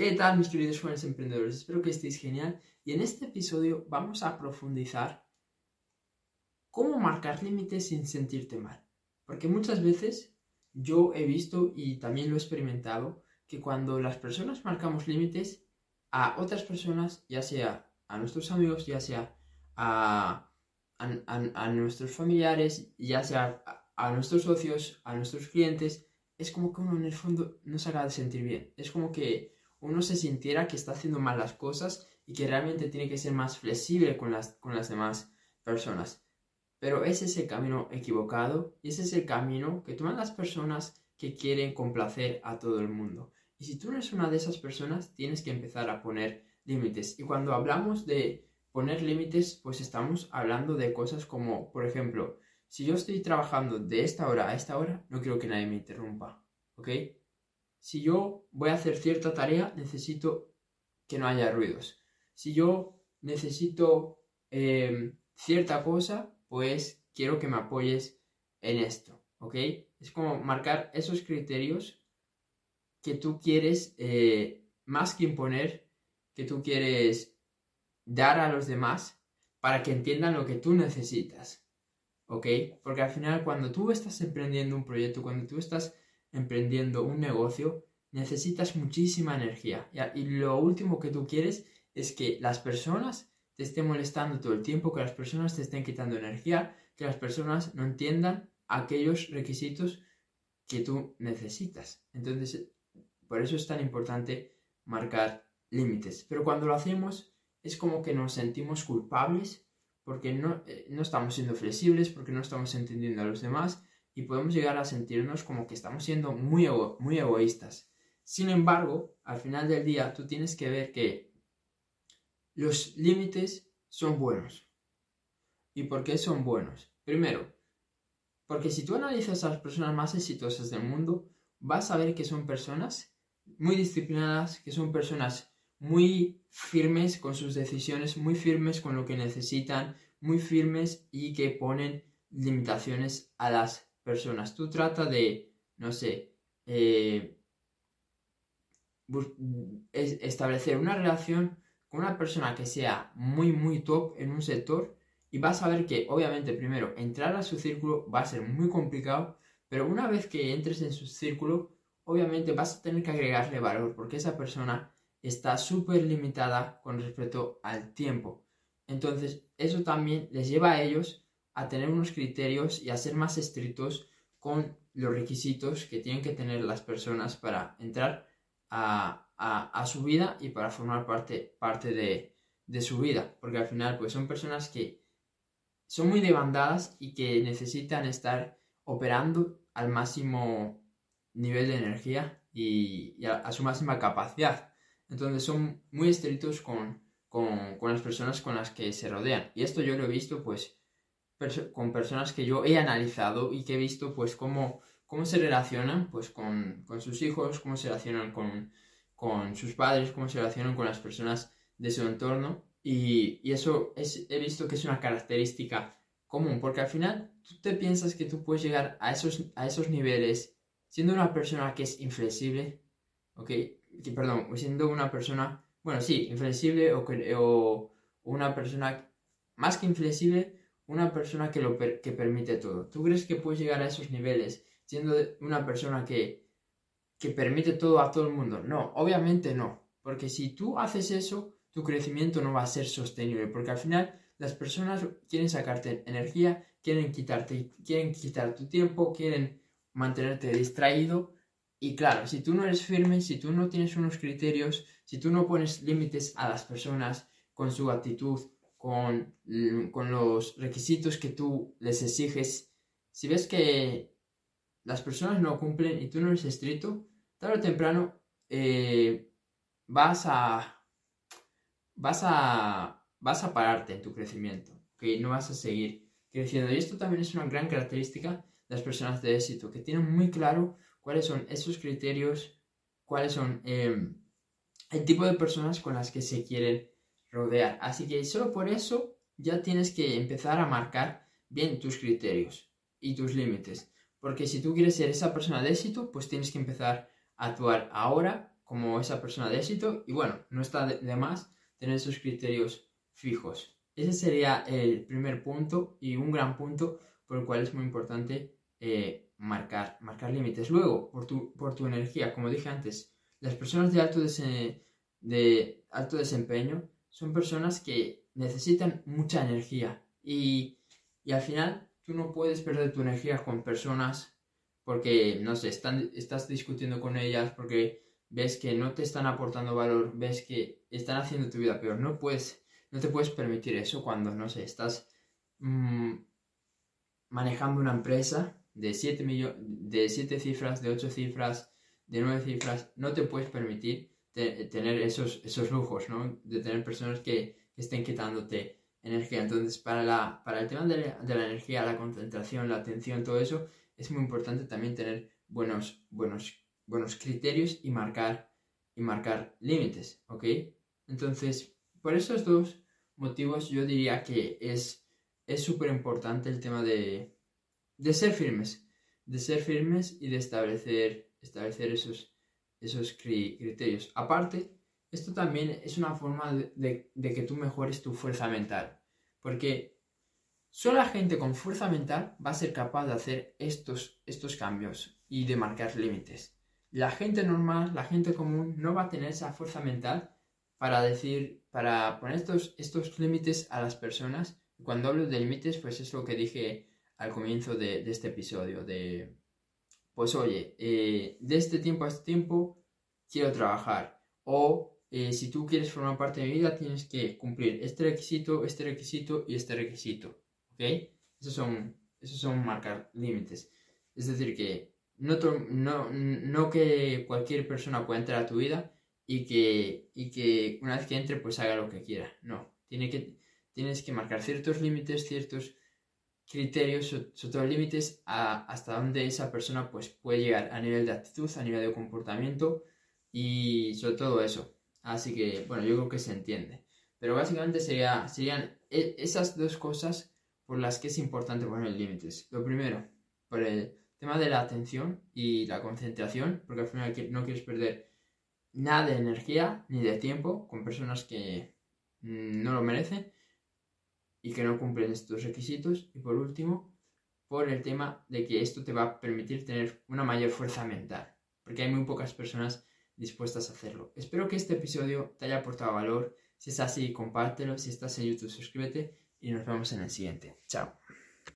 ¿Qué tal mis queridos jóvenes emprendedores? Espero que estéis genial y en este episodio vamos a profundizar cómo marcar límites sin sentirte mal. Porque muchas veces yo he visto y también lo he experimentado que cuando las personas marcamos límites a otras personas, ya sea a nuestros amigos, ya sea a, nuestros familiares, ya sea a nuestros socios, a nuestros clientes, es como que uno en el fondo no se acaba de sentir bien. Es como que uno se sintiera que está haciendo mal las cosas y que realmente tiene que ser más flexible con las, con las demás personas. Pero ese es el camino equivocado y ese es el camino que toman las personas que quieren complacer a todo el mundo. Y si tú no eres una de esas personas, tienes que empezar a poner límites. Y cuando hablamos de poner límites, pues estamos hablando de cosas como, por ejemplo, si yo estoy trabajando de esta hora a esta hora, no quiero que nadie me interrumpa, ¿ok? Si yo voy a hacer cierta tarea, necesito que no haya ruidos. Si yo necesito em, cierta cosa, pues quiero que me apoyes en esto, ¿ok? Es como marcar esos criterios que tú quieres, eh, más que imponer, que tú quieres dar a los demás para que entiendan lo que tú necesitas, ¿ok? Porque al final cuando tú estás emprendiendo un proyecto, cuando tú estás emprendiendo un negocio, necesitas muchísima energía. Y lo último que tú quieres es que las personas te estén molestando todo el tiempo, que las personas te estén quitando energía, que las personas no entiendan aquellos requisitos que tú necesitas. Entonces, por eso es tan importante marcar límites. Pero cuando lo hacemos es como que nos sentimos culpables porque no, eh, no estamos siendo flexibles, porque no estamos entendiendo a los demás y podemos llegar a sentirnos como que estamos siendo muy, muy egoístas. Sin embargo, al final del día tú tienes que ver que los límites son buenos. ¿Y por qué son buenos? Primero, porque si tú analizas a las personas más exitosas del mundo, vas a ver que son personas muy disciplinadas, que son personas muy firmes con sus decisiones, muy firmes con lo que necesitan, muy firmes y que ponen limitaciones a las personas. Tú trata de, no sé, eh, establecer una relación con una persona que sea muy, muy top en un sector y vas a ver que, obviamente, primero, entrar a su círculo va a ser muy complicado, pero una vez que entres en su círculo, obviamente vas a tener que agregarle valor porque esa persona está súper limitada con respecto al tiempo. Entonces, eso también les lleva a ellos a tener unos criterios y a ser más estrictos con los requisitos que tienen que tener las personas para entrar a, su vida y para formar parte, parte de, de, su vida. Porque al final, pues son personas que son muy demandadas y que necesitan estar operando al máximo nivel de energía y, a, su máxima capacidad. Entonces son muy estrictos con, con, con, las personas con las que se rodean. Y esto yo lo he visto pues con personas que yo he analizado y que he visto pues cómo cómo se relacionan pues, con, sus hijos, cómo se relacionan con, con, sus padres, cómo se relacionan con las personas de su entorno. Y, eso es, he visto que es una característica común, porque al final tú te piensas que tú puedes llegar a esos, a esos niveles siendo una persona que es inflexible, ¿ok? perdón, siendo una persona, bueno, sí, inflexible o, o una persona más que inflexible, una persona que, lo que permite todo. ¿Tú crees que puedes llegar a esos niveles siendo una persona que, que permite todo a todo el mundo. No, obviamente no. Porque si tú haces eso, tu crecimiento no va a ser sostenible. Porque al final las personas quieren sacarte energía, quieren quitarte, quieren quitar tu tiempo, quieren mantenerte distraído. Y claro, si tú no eres firme, si tú no tienes unos criterios, si tú no pones límites a las personas con su actitud, con, con los requisitos que tú les exiges, si ves que las personas no cumplen y tú no eres estricto, tarde o temprano eh, vas a vas a vas a pararte en tu crecimiento, que no vas a seguir creciendo. Y esto también es una gran característica de las personas de éxito, que tienen muy claro cuáles son esos criterios, cuáles son em, el tipo de personas con las que se quieren rodear. Así que solo por eso ya tienes que empezar a marcar bien tus criterios y tus límites. Porque si tú quieres ser esa persona de éxito, pues tienes que empezar a actuar ahora como esa persona de éxito y bueno, no está de, más tener esos criterios fijos. Ese sería el primer punto y un gran punto por el cual es muy importante eh, marcar, marcar límites. Luego, por tu, por tu energía, como dije antes, las personas de alto, de alto desempeño son personas que necesitan mucha energía y, y al final tú no puedes perder tu energía con personas porque, no sé, están, estás discutiendo con ellas, porque ves que no te están aportando valor, ves que están haciendo tu vida peor. No puedes, no te puedes permitir eso cuando, no sé, estás mm, manejando una empresa de 7 de siete cifras, de 8 cifras, de 9 cifras. No te puedes permitir tener esos, esos lujos, ¿no? De tener personas que, estén quitándote energía. Entonces, para, la, para el tema de la energía, la concentración, la atención, todo eso, es muy importante también tener buenos, buenos, buenos criterios y marcar, y marcar límites, ¿ok? Entonces, por esos dos motivos yo diría que es súper importante el tema de, de, ser firmes, de ser firmes y de establecer, establecer esos, esos criterios. Aparte, esto también es una forma de, de que tú mejores tu fuerza mental, porque Solo la gente con fuerza mental va a ser capaz de hacer estos, estos cambios y de marcar límites. La gente normal, la gente común, no va a tener esa fuerza mental para decir, para poner estos, estos límites a las personas. Cuando hablo de límites, pues es lo que dije al comienzo de, este episodio, de, pues oye, eh, de este tiempo a este tiempo quiero trabajar. O eh, si tú quieres formar parte de mi vida, tienes que cumplir este requisito, este requisito y este requisito. Esos son, esos son marcar límites. Es decir, que no, no, no que cualquier persona pueda entrar a tu vida y que, y que una vez que entre pues haga lo que quiera. No, Tiene que, tienes que marcar ciertos límites, ciertos criterios, sobre todo límites hasta donde esa persona pues puede llegar a nivel de actitud, a nivel de comportamiento y sobre todo eso. Así que, bueno, yo creo que se entiende. Pero básicamente sería, serían e, esas dos cosas por las que es importante poner límites. Lo primero, por el tema de la atención y la concentración, porque al final no quieres perder nada de energía ni de tiempo con personas que mm, no lo merecen y que no cumplen estos requisitos. Y por último, por el tema de que esto te va a permitir tener una mayor fuerza mental, porque hay muy pocas personas dispuestas a hacerlo. Espero que este episodio te haya aportado valor. Si es así, compártelo. Si estás en YouTube, suscríbete y nos vemos en el siguiente. Chao.